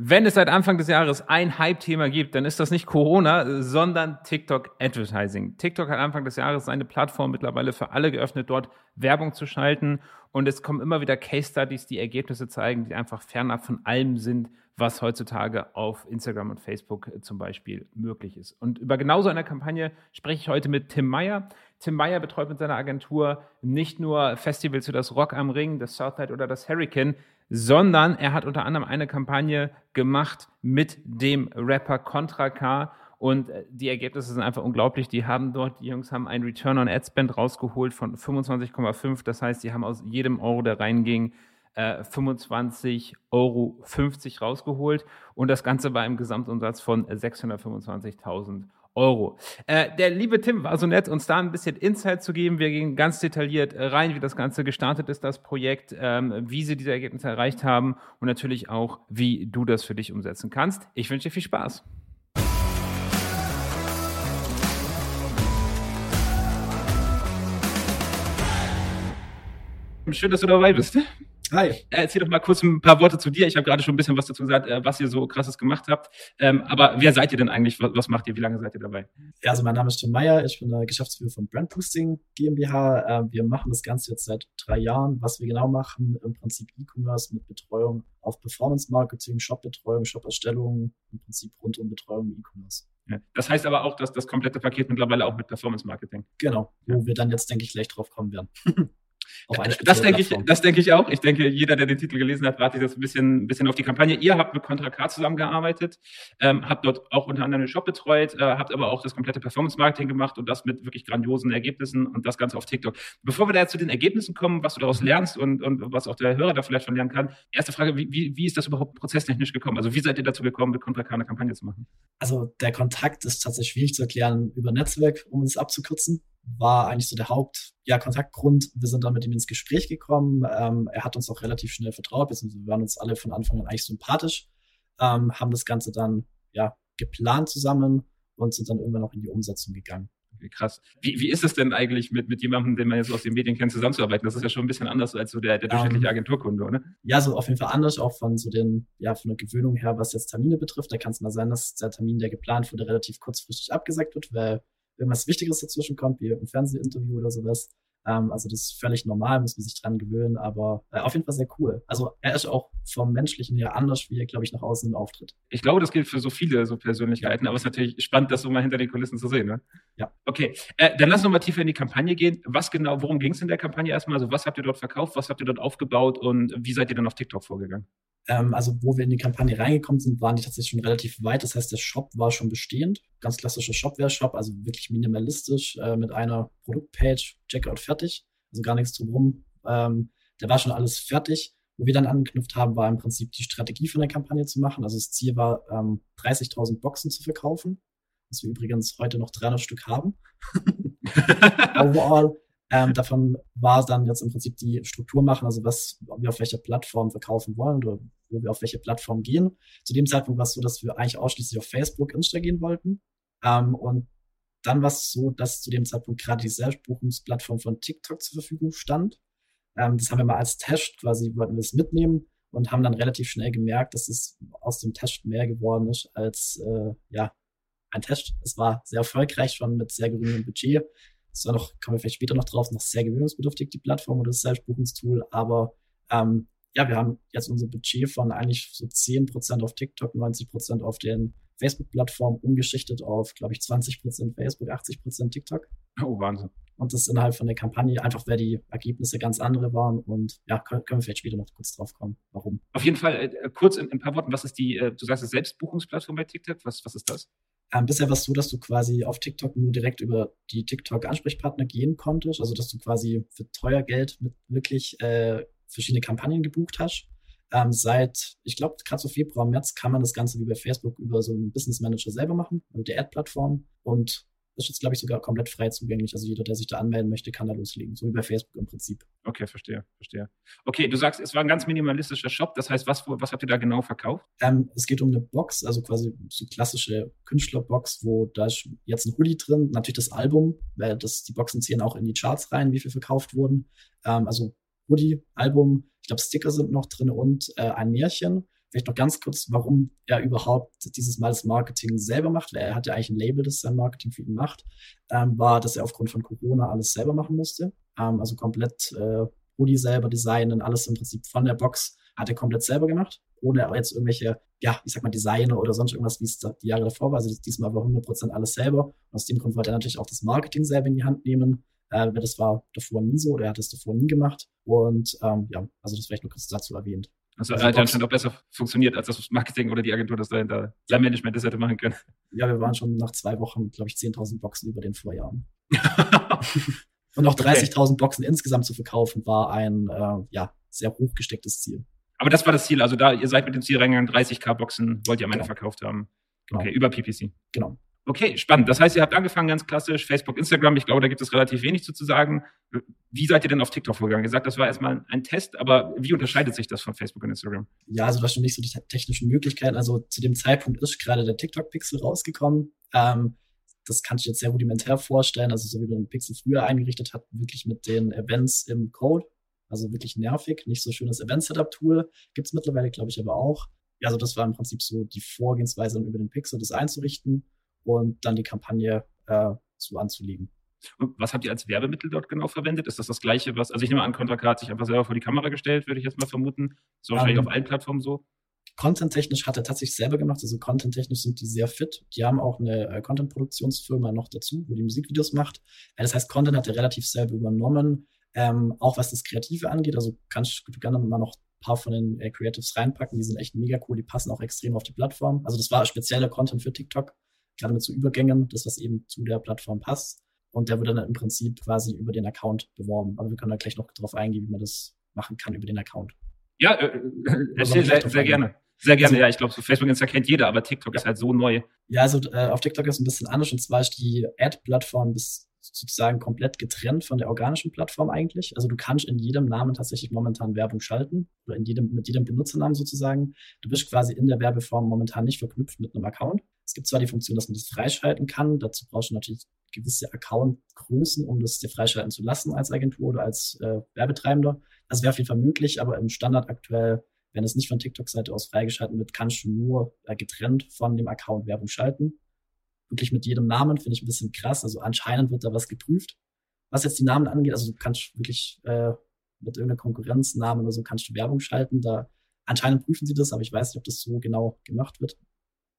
Wenn es seit Anfang des Jahres ein Hype-Thema gibt, dann ist das nicht Corona, sondern TikTok Advertising. TikTok hat Anfang des Jahres seine Plattform mittlerweile für alle geöffnet, dort Werbung zu schalten. Und es kommen immer wieder Case Studies, die Ergebnisse zeigen, die einfach fernab von allem sind, was heutzutage auf Instagram und Facebook äh, zum Beispiel möglich ist. Und über genau so eine Kampagne spreche ich heute mit Tim Meyer. Tim Meyer betreut mit seiner Agentur nicht nur Festivals wie das Rock am Ring, das Southside oder das Hurricane, sondern er hat unter anderem eine Kampagne gemacht mit dem Rapper Contra K. Und äh, die Ergebnisse sind einfach unglaublich. Die haben dort, die Jungs haben einen Return on Ad Spend rausgeholt von 25,5. Das heißt, die haben aus jedem Euro, der reinging, 25,50 Euro rausgeholt. Und das Ganze war im Gesamtumsatz von 625.000 Euro. Äh, der liebe Tim war so nett, uns da ein bisschen Insight zu geben. Wir gehen ganz detailliert äh, rein, wie das Ganze gestartet ist, das Projekt, ähm, wie sie diese Ergebnisse erreicht haben und natürlich auch, wie du das für dich umsetzen kannst. Ich wünsche dir viel Spaß. Schön, dass du dabei bist. Hi. Äh, erzähl doch mal kurz ein paar Worte zu dir. Ich habe gerade schon ein bisschen was dazu gesagt, äh, was ihr so krasses gemacht habt. Ähm, aber wer seid ihr denn eigentlich? Was, macht ihr? Wie lange seid ihr dabei? Ja, also mein Name ist Tim Meyer. Ich bin der Geschäftsführer von Brand Boosting GmbH. Ähm, wir machen das Ganze jetzt seit drei Jahren. Was wir genau machen, im Prinzip E-Commerce mit Betreuung auf Performance Marketing, Shop-Betreuung, Shop-Erstellung, im Prinzip rund um Betreuung E-Commerce. Ja. Das heißt aber auch, dass das komplette Paket mittlerweile auch mit Performance Marketing. Genau, wo wir dann jetzt, denke ich, gleich drauf kommen werden. auf eine das denke ich, das denke ich auch. Ich denke, jeder, der den Titel gelesen hat, wartet jetzt ein bisschen, ein bisschen auf die Kampagne. Ihr habt mit Contra K zusammengearbeitet, ähm, habt dort auch unter anderem den Shop betreut, äh, habt aber auch das komplette Performance Marketing gemacht und das mit wirklich grandiosen Ergebnissen und das Ganze auf TikTok. Bevor wir da jetzt zu den Ergebnissen kommen, was du daraus lernst und, und was auch der Hörer da vielleicht schon lernen kann, erste Frage, wie, wie, wie ist das überhaupt prozesstechnisch gekommen? Also wie seid ihr dazu gekommen, mit Contra K eine Kampagne zu machen? Also der Kontakt ist tatsächlich schwierig zu erklären über Netzwerk, um es abzukürzen war eigentlich so der Haupt, ja, Kontaktgrund. Wir sind dann mit ihm ins Gespräch gekommen. Ähm, er hat uns auch relativ schnell vertraut, wir waren uns alle von Anfang an eigentlich sympathisch, ähm, haben das Ganze dann, ja, geplant zusammen und sind dann irgendwann auch in die Umsetzung gegangen. Krass. Wie, wie ist es denn eigentlich mit, mit jemandem, den man jetzt aus den Medien kennt, zusammenzuarbeiten? Das ist ja schon ein bisschen anders als so der, der durchschnittliche ähm, Agenturkunde, oder? Ja, so auf jeden Fall anders, auch von so den, ja, von der Gewöhnung her, was jetzt Termine betrifft. Da kann es mal sein, dass der Termin, der geplant wurde, relativ kurzfristig abgesagt wird, weil irgendwas Wichtigeres dazwischen kommt, wie ein Fernsehinterview oder sowas. Ähm, also das ist völlig normal, muss man sich dran gewöhnen, aber äh, auf jeden Fall sehr cool. Also er ist auch vom Menschlichen her anders, wie er, glaube ich, nach außen auftritt. Ich glaube, das gilt für so viele so Persönlichkeiten, aber es ist natürlich spannend, das so mal hinter den Kulissen zu sehen. Ne? Ja. Okay, äh, dann lass uns mal tiefer in die Kampagne gehen. Was genau, worum ging es in der Kampagne erstmal? Also was habt ihr dort verkauft, was habt ihr dort aufgebaut und wie seid ihr dann auf TikTok vorgegangen? Ähm, also wo wir in die Kampagne reingekommen sind, waren die tatsächlich schon relativ weit. Das heißt, der Shop war schon bestehend. Ganz klassischer Shopware-Shop, also wirklich minimalistisch äh, mit einer Produktpage, Checkout fertig. Also gar nichts drumherum. Ähm, der war schon alles fertig. Wo wir dann angeknüpft haben, war im Prinzip die Strategie von der Kampagne zu machen. Also das Ziel war, ähm, 30.000 Boxen zu verkaufen, was wir übrigens heute noch 300 Stück haben. Overall. Ähm, davon war dann jetzt im Prinzip die Struktur machen, also was wir auf welcher Plattform verkaufen wollen oder wo wir auf welche Plattform gehen. Zu dem Zeitpunkt war es so, dass wir eigentlich ausschließlich auf Facebook, Insta gehen wollten. Ähm, und dann war es so, dass zu dem Zeitpunkt gerade die Selbstbuchungsplattform von TikTok zur Verfügung stand. Ähm, das haben wir mal als Test quasi, wollten wir es mitnehmen und haben dann relativ schnell gemerkt, dass es aus dem Test mehr geworden ist als äh, ja ein Test. Es war sehr erfolgreich schon mit sehr geringem Budget. Es war noch, kommen wir vielleicht später noch drauf, noch sehr gewöhnungsbedürftig, die Plattform oder das Selbstbuchungstool, aber ähm, ja, wir haben jetzt unser Budget von eigentlich so 10% auf TikTok, 90% auf den Facebook-Plattformen umgeschichtet auf, glaube ich, 20% Facebook, 80% TikTok. Oh, Wahnsinn. Und das innerhalb von der Kampagne, einfach weil die Ergebnisse ganz andere waren. Und ja, können, können wir vielleicht später noch kurz drauf kommen, warum. Auf jeden Fall, äh, kurz in, in, ein paar Worten, was ist die, äh, du sagst, Selbstbuchungsplattform bei TikTok? Was, was ist das? Ähm, bisher war es so, dass du quasi auf TikTok nur direkt über die TikTok-Ansprechpartner gehen konntest. Also, dass du quasi für teuer Geld mit wirklich äh, verschiedene Kampagnen gebucht hast. Ähm, seit, ich glaube, gerade so Februar, März kann man das Ganze wie bei Facebook über so einen Business Manager selber machen, also die Ad-Plattform. Und ist jetzt, glaube ich, sogar komplett frei zugänglich. Also jeder, der sich da anmelden möchte, kann da loslegen. So wie bei Facebook im Prinzip. Okay, verstehe, verstehe. Okay, du sagst, es war ein ganz minimalistischer Shop. Das heißt, was, was habt ihr da genau verkauft? Ähm, es geht um eine Box, also quasi so klassische Künstlerbox, wo da ist jetzt ein Hoodie drin, natürlich das Album, weil das, die Boxen zählen auch in die Charts rein, wie viel verkauft wurden. Ähm, also Hoodie, Album, ich glaube Sticker sind noch drin und äh, ein Märchen. Vielleicht noch ganz kurz, warum er überhaupt dieses Mal das Marketing selber macht, weil er hat ja eigentlich ein Label, das sein Marketing für ihn macht, ähm, war, dass er aufgrund von Corona alles selber machen musste. Ähm, also komplett äh, Hoodie selber designen, alles im Prinzip von der Box hat er komplett selber gemacht, ohne jetzt irgendwelche, ja, ich sag mal, Designer oder sonst irgendwas, wie es die Jahre davor war. Also diesmal war 100% alles selber. Und aus dem Grund wollte er natürlich auch das Marketing selber in die Hand nehmen. Äh, das war davor nie so, oder er hat das davor nie gemacht. Und ähm, ja, also das vielleicht nur kurz dazu erwähnt. Also, also hat anscheinend auch besser funktioniert, als das Marketing oder die Agentur das dahinter, sein Management das hätte machen können. Ja, wir waren schon nach zwei Wochen, glaube ich, 10.000 Boxen über den Vorjahren. Und auch 30.000 okay. Boxen insgesamt zu verkaufen, war ein äh, ja, sehr hochgestecktes Ziel. Aber das war das Ziel. Also da, ihr seid mit dem Ziel reingegangen, 30k Boxen wollt ihr am Ende genau. verkauft haben. Genau. Okay, über PPC. Genau. Okay, spannend. Das heißt, ihr habt angefangen ganz klassisch, Facebook, Instagram. Ich glaube, da gibt es relativ wenig zu, sagen. Wie seid ihr denn auf TikTok vorgegangen? Ihr sagt, das war erstmal ein Test, aber wie unterscheidet sich das von Facebook und Instagram? Ja, also das schon nicht so die technischen Möglichkeiten. Also zu dem Zeitpunkt ist gerade der TikTok-Pixel rausgekommen. Ähm, das kann ich jetzt sehr rudimentär vorstellen. Also so wie man den Pixel früher eingerichtet hat, wirklich mit den Events im Code. Also wirklich nervig, nicht so schönes Event-Setup-Tool. Gibt's mittlerweile, glaube ich, aber auch. Ja, also das war im Prinzip so die Vorgehensweise, um über den Pixel das einzurichten und dann die Kampagne äh, so anzulegen. Und was habt ihr als Werbemittel dort genau verwendet? Ist das das gleiche, was, also ich nehme an, Contra hat sich einfach selber vor die Kamera gestellt, würde ich jetzt mal vermuten. So wahrscheinlich um, ähm, auf allen Plattformen so. Content-technisch hat er tatsächlich selber gemacht, also Content-technisch sind die sehr fit. Die haben auch eine äh, Content-Produktionsfirma noch dazu, wo die Musikvideos macht. Äh, das heißt, Content hat er relativ selber übernommen, ähm, auch was das Kreative angeht. Also kannst du gerne mal noch ein paar von den äh, Creatives reinpacken, die sind echt mega cool, die passen auch extrem auf die Plattform. Also das war spezieller Content für TikTok gerade mit so Übergängen, das, was eben zu der Plattform passt. Und der wird dann im Prinzip quasi über den Account beworben. Aber wir können da gleich noch drauf eingehen, wie man das machen kann über den Account. Ja, äh, äh erzähl sehr, sehr gerne. Sehr gerne, also, ja. Ich glaube, so Facebook Insta kennt jeder, aber TikTok ja. ist halt so neu. Ja, also äh, auf TikTok ist es ein bisschen anders. Und zwar ist die Ad-Plattform sozusagen komplett getrennt von der organischen Plattform eigentlich. Also du kannst in jedem Namen tatsächlich momentan Werbung schalten oder in jedem, mit jedem Benutzernamen sozusagen. Du bist quasi in der Werbeform momentan nicht verknüpft mit einem Account. Es gibt zwar die Funktion, dass man das freischalten kann. Dazu brauchst du natürlich gewisse Accountgrößen, um das dir freischalten zu lassen als Agentur oder als äh, Werbetreibender. Das wäre auf jeden Fall möglich, aber im Standard aktuell, wenn es nicht von TikTok-Seite aus freigeschalten wird, kannst du nur äh, getrennt von dem Account Werbung schalten wirklich mit jedem Namen, finde ich ein bisschen krass. Also anscheinend wird da was geprüft. Was jetzt die Namen angeht, also du kannst wirklich äh, mit irgendeiner Konkurrenznamen oder so kannst du Werbung schalten. Da anscheinend prüfen sie das, aber ich weiß nicht, ob das so genau gemacht wird.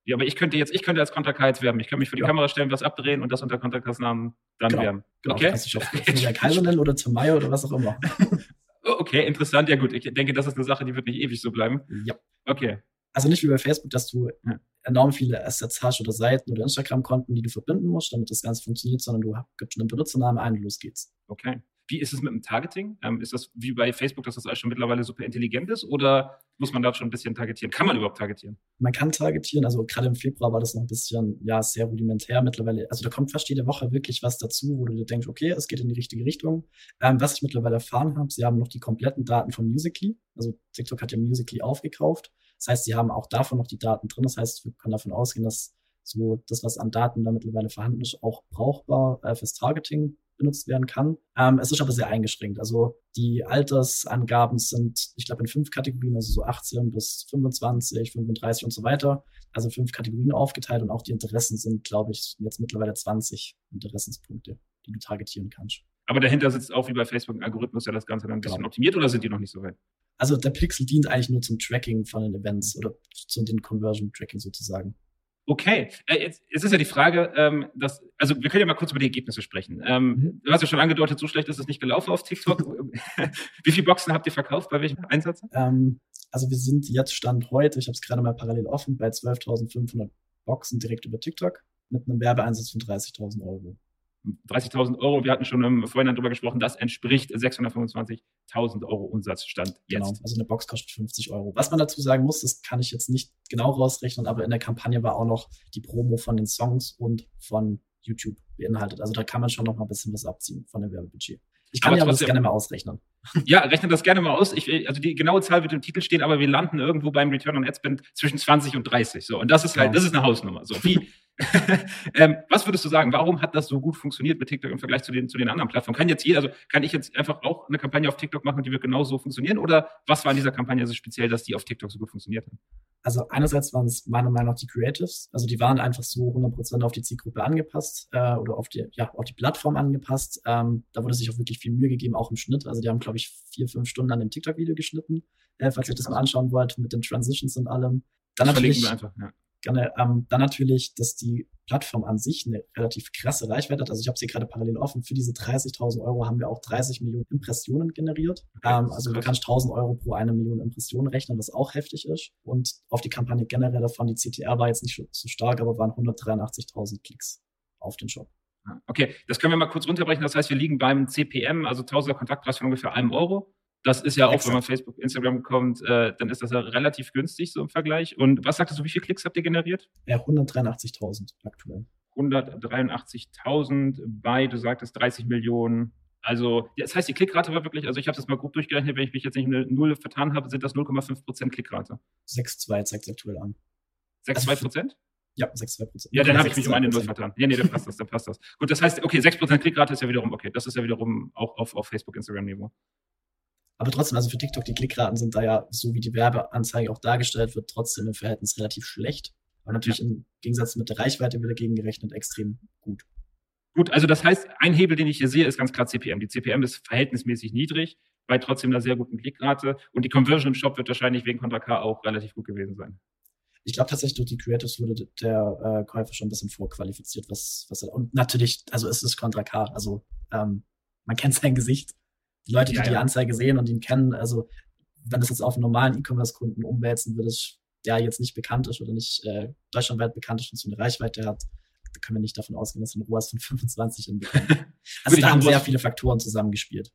Ja, aber ich könnte jetzt, ich könnte als Contact jetzt werben. Ich könnte mich vor die ja. Kamera stellen, was abdrehen und das unter Contact-Namen dann genau. werben. Genau. Okay. Kannst dich auf Kaiser nennen oder Tamaya oder was auch immer. okay, interessant. Ja gut, ich denke, das ist eine Sache, die wird nicht ewig so bleiben. Ja. Okay. Also nicht wie bei Facebook, dass du ja enorm viele Assets hast oder Seiten oder Instagram-Konten, die du verbinden musst, damit das Ganze funktioniert, sondern du gibst einen Benutzernamen ein und los geht's. Okay. Wie ist es mit dem Targeting? Ähm, ist das wie bei Facebook, dass das alles schon mittlerweile super intelligent ist oder muss man da schon ein bisschen targetieren? Kann man überhaupt targetieren? Man kann targetieren, also gerade im Februar war das noch ein bisschen, ja, sehr rudimentär mittlerweile. Also da kommt fast jede Woche wirklich was dazu, wo du dir denkst, okay, es geht in die richtige Richtung. Ähm, was ich mittlerweile erfahren habe, sie haben noch die kompletten Daten von Musically. Also TikTok hat ja Musically aufgekauft. Das heißt, sie haben auch davon noch die Daten drin. Das heißt, wir können davon ausgehen, dass so das, was an Daten da mittlerweile vorhanden ist, auch brauchbar äh, fürs Targeting benutzt werden kann. Ähm, es ist aber sehr eingeschränkt. Also die Altersangaben sind, ich glaube, in fünf Kategorien, also so 18 bis 25, 35 und so weiter. Also fünf Kategorien aufgeteilt und auch die Interessen sind, glaube ich, jetzt mittlerweile 20 Interessenspunkte, die du targetieren kannst. Aber dahinter sitzt auch wie bei Facebook ein Algorithmus, der das Ganze dann ein bisschen genau. optimiert oder sind die noch nicht so weit? Also der Pixel dient eigentlich nur zum Tracking von den Events oder zu den Conversion Tracking sozusagen. Okay, äh, jetzt, jetzt ist ja die Frage, ähm, dass, also wir können ja mal kurz über die Ergebnisse sprechen. Ähm, mhm. Du hast ja schon angedeutet, so schlecht ist es nicht gelaufen auf TikTok. Wie viele Boxen habt ihr verkauft? Bei welchem Einsatz? Ähm, also wir sind jetzt Stand heute, ich habe es gerade mal parallel offen, bei 12.500 Boxen direkt über TikTok mit einem Werbeeinsatz von 30.000 Euro. 30.000 Euro, wir hatten schon im Vorhinein darüber gesprochen, das entspricht 625.000 Euro Umsatzstand jetzt. Genau, also eine Box kostet 50 Euro. Was man dazu sagen muss, das kann ich jetzt nicht genau rausrechnen, aber in der Kampagne war auch noch die Promo von den Songs und von YouTube beinhaltet. Also da kann man schon noch mal ein bisschen was abziehen von dem Werbebudget. Ich kann aber ja das gerne mal ausrechnen. Ja, rechne das gerne mal aus. Ich, also die genaue Zahl wird im Titel stehen, aber wir landen irgendwo beim Return on Ad Spend zwischen 20 und 30. So, und das ist halt, genau. das ist eine Hausnummer. So, wie, ähm, was würdest du sagen, warum hat das so gut funktioniert mit TikTok im Vergleich zu den, zu den anderen Plattformen? Kann jetzt jeder, also kann ich jetzt einfach auch eine Kampagne auf TikTok machen, die wird genauso funktionieren? Oder was war in dieser Kampagne so speziell, dass die auf TikTok so gut funktioniert hat? Also einerseits waren es meiner Meinung nach die Creatives, also die waren einfach so 100% auf die Zielgruppe angepasst äh, oder auf die, ja, auf die Plattform angepasst. Ähm, da wurde sich auch wirklich viel Mühe gegeben, auch im Schnitt. Also die haben, glaube ich, vier, fünf Stunden an dem TikTok-Video geschnitten, äh, falls ihr das mal anschauen wollt, mit den Transitions und allem. Dann das natürlich, wir einfach, ja. Gerne, ähm, dann natürlich, dass die Plattform an sich eine relativ krasse Reichweite hat. Also ich habe sie gerade parallel offen. Für diese 30.000 Euro haben wir auch 30 Millionen Impressionen generiert. Okay, ähm, also du kannst 1.000 Euro pro eine Million Impressionen rechnen, was auch heftig ist. Und auf die Kampagne generell davon, die CTR war jetzt nicht so stark, aber waren 183.000 Klicks auf den Shop. Okay, das können wir mal kurz runterbrechen. Das heißt, wir liegen beim CPM, also 1000er Kontaktpreis von ungefähr einem Euro. Das ist ja auch, Exakt. wenn man Facebook, Instagram kommt, äh, dann ist das ja relativ günstig so im Vergleich. Und was sagtest du, wie viele Klicks habt ihr generiert? Ja, 183.000 aktuell. 183.000 bei, du sagtest 30 Millionen. Also, das heißt, die Klickrate war wirklich, also ich habe das mal grob durchgerechnet, wenn ich mich jetzt nicht eine Null vertan habe, sind das 0,5 Prozent Klickrate. 6,2 zeigt es aktuell an. 6,2 also Prozent? Ja, 6,2 Prozent. Ja, dann habe ich mich um eine Null vertan. Ja, nee, dann passt das, dann passt das. Gut, das heißt, okay, 6 Prozent Klickrate ist ja wiederum, okay, das ist ja wiederum auch auf, auf Facebook, Instagram-Niveau. Aber trotzdem, also für TikTok, die Klickraten sind da ja, so wie die Werbeanzeige auch dargestellt wird, trotzdem im Verhältnis relativ schlecht. Aber natürlich ja. im Gegensatz mit der Reichweite wieder gegengerechnet extrem gut. Gut, also das heißt, ein Hebel, den ich hier sehe, ist ganz klar CPM. Die CPM ist verhältnismäßig niedrig, bei trotzdem einer sehr guten Klickrate. Und die Conversion im Shop wird wahrscheinlich wegen Contra K auch relativ gut gewesen sein. Ich glaube tatsächlich, durch die Creatives wurde der äh, Käufer schon ein bisschen vorqualifiziert, was, was er, und natürlich, also es ist Contra K, also ähm, man kennt sein Gesicht die Leute, die ja, die Anzeige sehen und ihn kennen, also wenn das jetzt auf einen normalen E-Commerce-Kunden umwälzen würde, der jetzt nicht bekannt ist oder nicht äh, deutschlandweit bekannt ist und so eine Reichweite hat, da können wir nicht davon ausgehen, dass ein ROAS von 25 hinbekommt. also da haben sehr viele Faktoren zusammengespielt.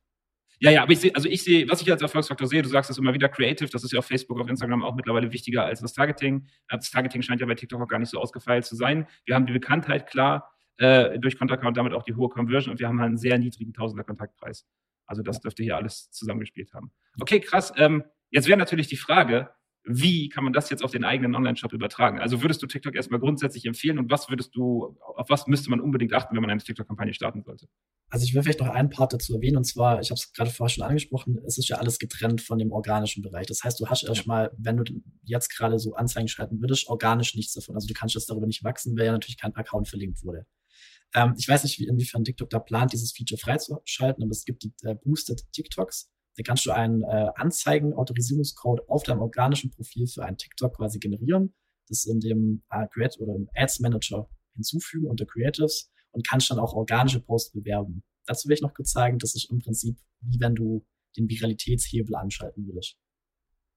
Ja, ja, aber ich sehe, also ich sehe, was ich als Erfolgsfaktor sehe, du sagst es immer wieder, Creative, das ist ja auf Facebook, auf Instagram auch mittlerweile wichtiger als das Targeting. Das Targeting scheint ja bei TikTok auch gar nicht so ausgefeilt zu sein. Wir haben die Bekanntheit, klar, äh, durch Kontakt und damit auch die hohe Conversion und wir haben halt einen sehr niedrigen Tausender Kontaktpreis. Also das dürfte hier alles zusammengespielt haben. Okay, krass. Ähm, jetzt wäre natürlich die Frage, wie kann man das jetzt auf den eigenen Online-Shop übertragen? Also würdest du TikTok erstmal grundsätzlich empfehlen und was würdest du, auf was müsste man unbedingt achten, wenn man eine TikTok-Kampagne starten sollte? Also ich will vielleicht noch einen Part dazu erwähnen und zwar, ich habe es gerade vorher schon angesprochen, es ist ja alles getrennt von dem organischen Bereich. Das heißt, du hast erstmal, wenn du jetzt gerade so Anzeigen schalten würdest, organisch nichts davon. Also du kannst jetzt darüber nicht wachsen, weil ja natürlich kein Account verlinkt wurde. Ähm, ich weiß nicht, wie, inwiefern TikTok da plant, dieses Feature freizuschalten, aber es gibt die äh, Boosted TikToks. Da kannst du einen äh, Anzeigen-Autorisierungscode auf deinem organischen Profil für einen TikTok quasi generieren, das in dem äh, Create oder im Ads Manager hinzufügen unter Creatives und kannst dann auch organische Posts bewerben. Dazu will ich noch kurz sagen, das ist im Prinzip wie wenn du den Viralitätshebel anschalten würdest.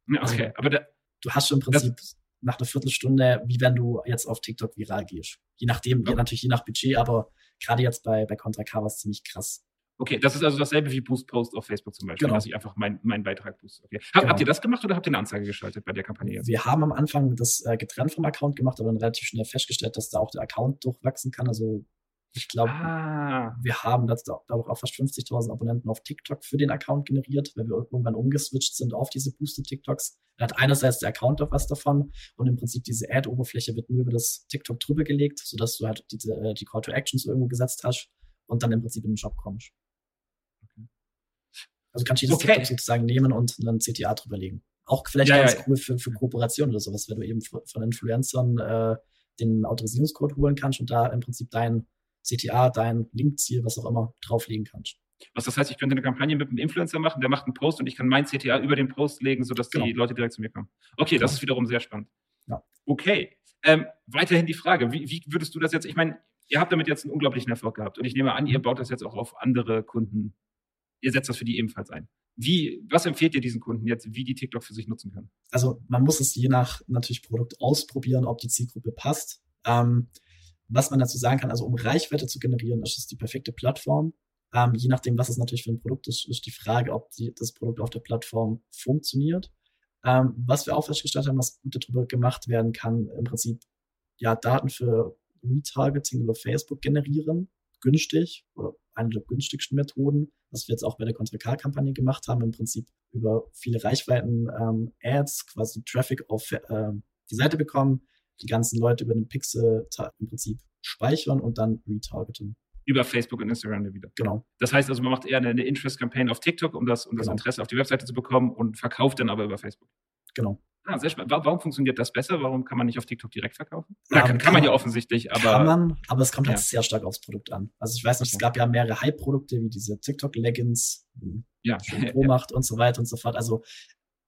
Ja, okay, also, aber da, du hast schon im Prinzip nach einer Viertelstunde, wie wenn du jetzt auf TikTok viral gehst. Je nachdem, ja. natürlich je nach Budget, aber gerade jetzt bei, bei Contra K war es ziemlich krass. Okay, das ist also dasselbe wie Boost Post auf Facebook zum Beispiel, genau. dass ich einfach meinen mein Beitrag booste. Okay. Hab, genau. Habt ihr das gemacht oder habt ihr eine Anzeige geschaltet bei der Kampagne jetzt? Wir haben am Anfang das äh, getrennt vom Account gemacht, aber dann relativ schnell festgestellt, dass da auch der Account durchwachsen kann. Also ich glaube, ah. wir haben dadurch auch fast 50.000 Abonnenten auf TikTok für den Account generiert, weil wir irgendwann umgeswitcht sind auf diese Boosted TikToks. Da hat einerseits der Account auch was davon und im Prinzip diese Ad-Oberfläche wird nur über das TikTok drüber gelegt, sodass du halt diese, äh, die Call to Actions irgendwo gesetzt hast und dann im Prinzip in den Shop kommst. Okay. Also kannst du dieses okay. TikTok sozusagen nehmen und einen CTA drüberlegen. Auch vielleicht ja, ganz ja, cool für, für Kooperation oder sowas, wenn du eben von Influencern äh, den Autorisierungscode holen kannst und da im Prinzip dein CTA, dein Linkziel, was auch immer, drauflegen kannst. Was das heißt, ich könnte eine Kampagne mit einem Influencer machen, der macht einen Post und ich kann mein CTA über den Post legen, sodass genau. die Leute direkt zu mir kommen. Okay, genau. das ist wiederum sehr spannend. Ja. Okay. Ähm, weiterhin die Frage, wie, wie würdest du das jetzt, ich meine, ihr habt damit jetzt einen unglaublichen Erfolg gehabt und ich nehme an, ihr baut das jetzt auch auf andere Kunden, ihr setzt das für die ebenfalls ein. Wie, was empfehlt ihr diesen Kunden jetzt, wie die TikTok für sich nutzen können? Also man muss es je nach natürlich Produkt ausprobieren, ob die Zielgruppe passt. Ähm, was man dazu sagen kann, also um Reichweite zu generieren, ist es die perfekte Plattform. Ähm, je nachdem, was es natürlich für ein Produkt ist, ist die Frage, ob die, das Produkt auf der Plattform funktioniert. Ähm, was wir auch festgestellt haben, was gut darüber gemacht werden kann, im Prinzip ja Daten für Retargeting über Facebook generieren, günstig oder eine der günstigsten Methoden, was wir jetzt auch bei der Contra K-Kampagne gemacht haben, im Prinzip über viele Reichweiten ähm, Ads, quasi Traffic auf äh, die Seite bekommen, die ganzen Leute über den Pixel im Prinzip speichern und dann retargeten. Über Facebook und Instagram wieder. Genau. Das heißt also, man macht eher eine, eine Interest-Campaign auf TikTok, um das, um das genau. Interesse auf die Webseite zu bekommen und verkauft dann aber über Facebook. Genau. Ah, sehr spannend. Warum funktioniert das besser? Warum kann man nicht auf TikTok direkt verkaufen? Na, kann, kann, man ja offensichtlich, aber. Kann man, aber es kommt halt ja. sehr stark aufs Produkt an. Also ich weiß nicht, es gab ja mehrere Hype-Produkte wie diese TikTok-Leggings, ja. Pro macht und so weiter und so fort. Also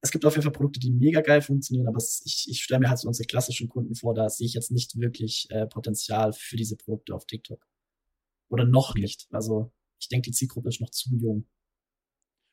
es gibt auf jeden Fall Produkte, die mega geil funktionieren, aber es, ich, ich stelle mir halt so unsere klassischen Kunden vor, da sehe ich jetzt nicht wirklich äh, Potenzial für diese Produkte auf TikTok. Oder noch nicht. Also ich denke, die Zielgruppe ist noch zu jung.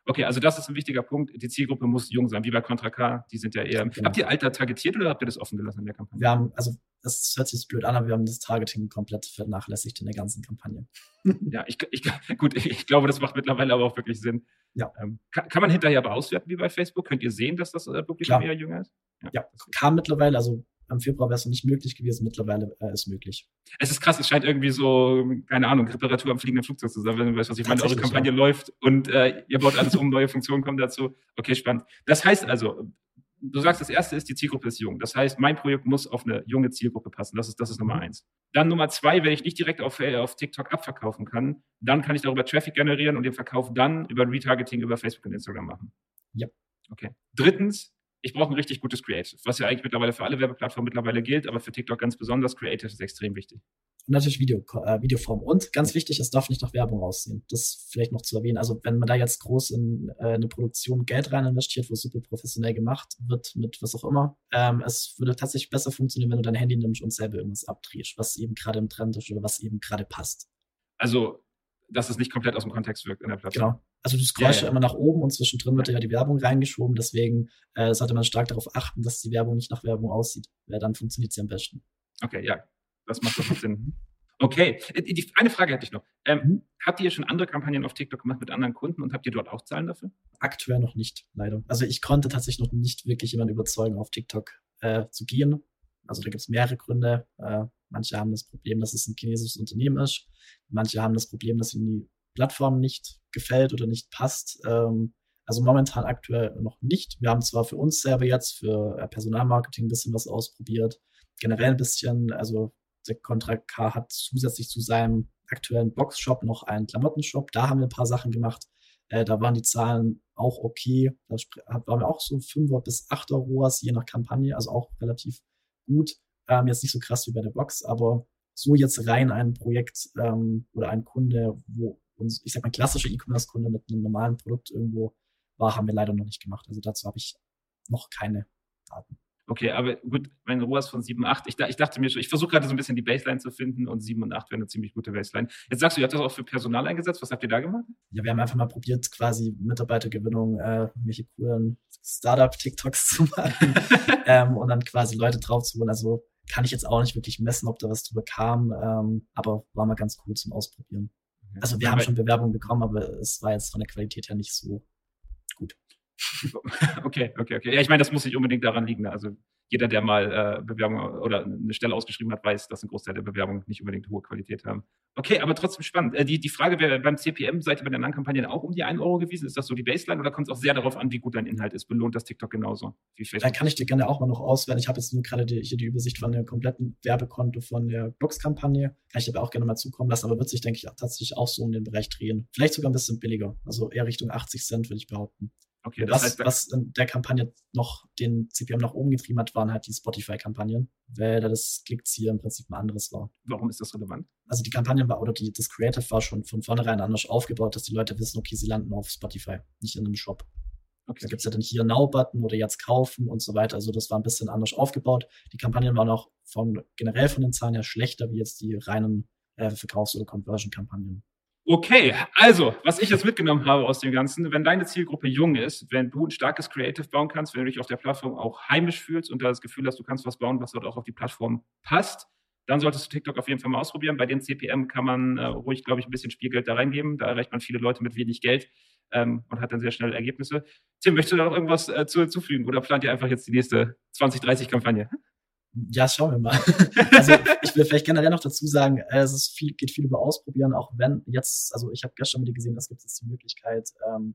Okay, also das ist ein wichtiger Punkt. Die Zielgruppe muss jung sein, wie bei Contra K. Die sind ja eher. Genau. Habt ihr Alter targetiert oder habt ihr das offen gelassen in der Kampagne? Wir haben, also das hört sich blöd an, aber wir haben das Targeting komplett vernachlässigt in der ganzen Kampagne. ja, ich, ich, gut, ich glaube, das macht mittlerweile aber auch wirklich Sinn. Ja. Ähm, kann, kann, man hinterher aber auswerten wie bei Facebook? Könnt ihr sehen, dass das äh, wirklich eher jünger ist? Ja, ja kam mittlerweile, also im Februar wäre es noch nicht möglich gewesen, mittlerweile äh, ist möglich. Es ist krass, es scheint irgendwie so, keine Ahnung, Reparatur am fliegenden Flugzeug zu sein, wenn du weißt, was ich meine. Eure Kampagne ja. läuft und äh, ihr baut alles um, neue Funktionen kommen dazu. Okay, spannend. Das heißt also, du sagst, das erste ist, die Zielgruppe ist jung. Das heißt, mein Projekt muss auf eine junge Zielgruppe passen. Das ist, das ist Nummer mhm. eins. Dann Nummer zwei, wenn ich nicht direkt auf, äh, auf TikTok abverkaufen kann, dann kann ich darüber Traffic generieren und den Verkauf dann über Retargeting über Facebook und Instagram machen. Ja. Okay. Drittens, ich brauche ein richtig gutes Creative, was ja eigentlich mittlerweile für alle Werbeplattformen mittlerweile gilt, aber für TikTok ganz besonders. Creative ist extrem wichtig. Und natürlich Video, äh, Videoform. Und ganz wichtig, es darf nicht nach Werbung aussehen. Das vielleicht noch zu erwähnen. Also wenn man da jetzt groß in äh, eine Produktion Geld rein investiert, wo es super professionell gemacht wird, mit was auch immer, ähm, es würde tatsächlich besser funktionieren, wenn du dein Handy nimmst und selber irgendwas abdrehst, was eben gerade im Trend ist oder was eben gerade passt. Also dass es nicht komplett aus dem Kontext wirkt in der Plattform. Genau. Also du scrollst ja, ja. immer nach oben und zwischendrin wird ja die Werbung reingeschoben. Deswegen äh, sollte man stark darauf achten, dass die Werbung nicht nach Werbung aussieht. Weil dann funktioniert sie am besten. Okay, ja. Das macht doch Sinn. Okay, äh, die, eine Frage hätte ich noch. Ähm, mhm. Habt ihr schon andere Kampagnen auf TikTok gemacht mit anderen Kunden und habt ihr dort auch Zahlen dafür? Aktuell noch nicht, leider. Also ich konnte tatsächlich noch nicht wirklich jemanden überzeugen, auf TikTok äh, zu gehen. Also da gibt es mehrere Gründe. Äh, manche haben das Problem, dass es ein chinesisches Unternehmen ist. Manche haben das Problem, dass ihnen die Plattform nicht gefällt oder nicht passt. Ähm, also momentan aktuell noch nicht. Wir haben zwar für uns selber jetzt für äh, Personalmarketing ein bisschen was ausprobiert, generell ein bisschen, also der Contra K hat zusätzlich zu seinem aktuellen Boxshop noch einen Klamottenshop. Da haben wir ein paar Sachen gemacht. Äh, da waren die Zahlen auch okay. Da waren wir auch so 5 bis 8 ROAS, je nach Kampagne, also auch relativ gut. Ähm, jetzt nicht so krass wie bei der Box, aber so jetzt rein ein Projekt ähm, oder ein Kunde, wo und ich sag mal, klassische E-Commerce-Kunde mit einem normalen Produkt irgendwo war, haben wir leider noch nicht gemacht. Also dazu habe ich noch keine Daten. Okay, aber gut, mein ROAS von 7, 8. Ich, ich dachte mir schon, ich versuche gerade so ein bisschen die Baseline zu finden und 7 und 8 wäre eine ziemlich gute Baseline. Jetzt sagst du, ihr habt das auch für Personal eingesetzt. Was habt ihr da gemacht? Ja, wir haben einfach mal probiert, quasi Mitarbeitergewinnung, äh, irgendwelche coolen Startup-TikToks zu machen ähm, und dann quasi Leute draufzuholen. Also kann ich jetzt auch nicht wirklich messen, ob da was drüber kam, ähm, aber war mal ganz cool zum Ausprobieren. Also wir haben schon Bewerbungen bekommen, aber es war jetzt von der Qualität her nicht so gut. Okay, okay, okay. Ja, ich meine, das muss nicht unbedingt daran liegen. Also jeder, der mal äh, Bewerbung oder eine Stelle ausgeschrieben hat, weiß, dass ein Großteil der Bewerbungen nicht unbedingt hohe Qualität haben. Okay, aber trotzdem spannend. Äh, die, die Frage wäre beim CPM, seid ihr bei den anderen Kampagnen auch um die 1 Euro gewesen? Ist das so die Baseline oder kommt es auch sehr darauf an, wie gut dein Inhalt ist? Belohnt das TikTok genauso wie Facebook? Dann kann ich dir gerne auch mal noch auswerten. Ich habe jetzt nur gerade die, hier die Übersicht von der kompletten Werbekonto von der Box-Kampagne. Kann ich dir aber auch gerne mal zukommen lassen, aber wird sich, denke ich, tatsächlich auch so um den Bereich drehen. Vielleicht sogar ein bisschen billiger. Also eher Richtung 80 Cent, würde ich behaupten. Okay, das was, heißt, was in der Kampagne noch den CPM nach oben getrieben hat, waren halt die Spotify-Kampagnen, weil da das Klickziel im Prinzip ein anderes war. Warum ist das relevant? Also die Kampagne war oder die, das Creative war schon von vornherein anders aufgebaut, dass die Leute wissen, okay, sie landen auf Spotify, nicht in einem Shop. Okay. Da gibt's ja dann hier Now-Button oder jetzt kaufen und so weiter. Also das war ein bisschen anders aufgebaut. Die Kampagnen waren auch von generell von den Zahlen her schlechter wie jetzt die reinen äh, Verkaufs- oder Conversion-Kampagnen. Okay, also, was ich jetzt mitgenommen habe aus dem Ganzen, wenn deine Zielgruppe jung ist, wenn du ein starkes Creative bauen kannst, wenn du dich auf der Plattform auch heimisch fühlst und da das Gefühl hast, du kannst was bauen, was dort auch auf die Plattform passt, dann solltest du TikTok auf jeden Fall mal ausprobieren. Bei den CPM kann man äh, ruhig, glaube ich, ein bisschen Spielgeld da reingeben. Da erreicht man viele Leute mit wenig Geld ähm, und hat dann sehr schnell Ergebnisse. Tim, möchtest du da noch irgendwas äh, zu, zufügen oder plant ihr einfach jetzt die nächste 2030-Kampagne? Ja, schauen wir mal. also ich will vielleicht generell noch dazu sagen, äh, es ist viel, geht viel über Ausprobieren, auch wenn jetzt, also ich habe gestern wieder gesehen, es gibt jetzt die Möglichkeit, ähm,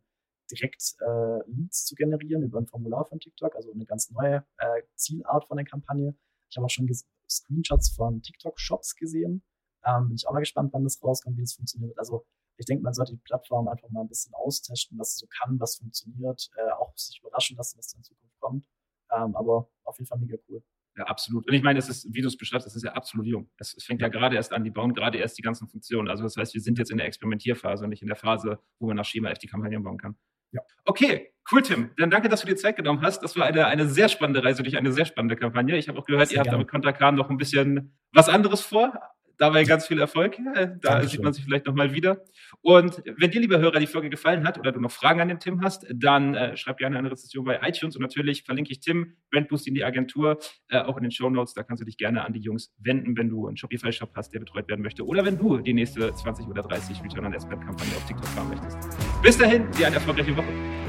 direkt äh, Leads zu generieren über ein Formular von TikTok, also eine ganz neue äh, Zielart von der Kampagne. Ich habe auch schon Screenshots von TikTok-Shops gesehen. Ähm, bin ich auch mal gespannt, wann das rauskommt, wie das funktioniert. Also ich denke, man sollte die Plattform einfach mal ein bisschen austesten, was so kann, was funktioniert, äh, auch sich überraschen lassen, was da in Zukunft kommt. Ähm, aber auf jeden Fall mega cool. Ja, absolut. Und ich meine, es ist, wie du es beschreibst, es ist ja absolut jung. Es, es fängt ja gerade erst an, die bauen gerade erst die ganzen Funktionen. Also das heißt, wir sind jetzt in der Experimentierphase und nicht in der Phase, wo man nach Schema F die Kampagnen bauen kann. Ja. Okay, cool, Tim. Dann danke, dass du dir Zeit genommen hast. Das war eine, eine sehr spannende Reise durch eine sehr spannende Kampagne. Ich habe auch gehört, ihr habt gerne. mit Konterkan noch ein bisschen was anderes vor dabei ganz viel Erfolg. Da Dankeschön. sieht man sich vielleicht nochmal wieder. Und wenn dir, lieber Hörer, die Folge gefallen hat oder du noch Fragen an den Tim hast, dann äh, schreib gerne eine Rezension bei iTunes und natürlich verlinke ich Tim, Brandboost in die Agentur, äh, auch in den Show Notes. Da kannst du dich gerne an die Jungs wenden, wenn du einen Shopify-Shop hast, der betreut werden möchte oder wenn du die nächste 20 oder 30 Return on Ad Kampagne auf TikTok fahren möchtest. Bis dahin, dir eine erfolgreiche Woche.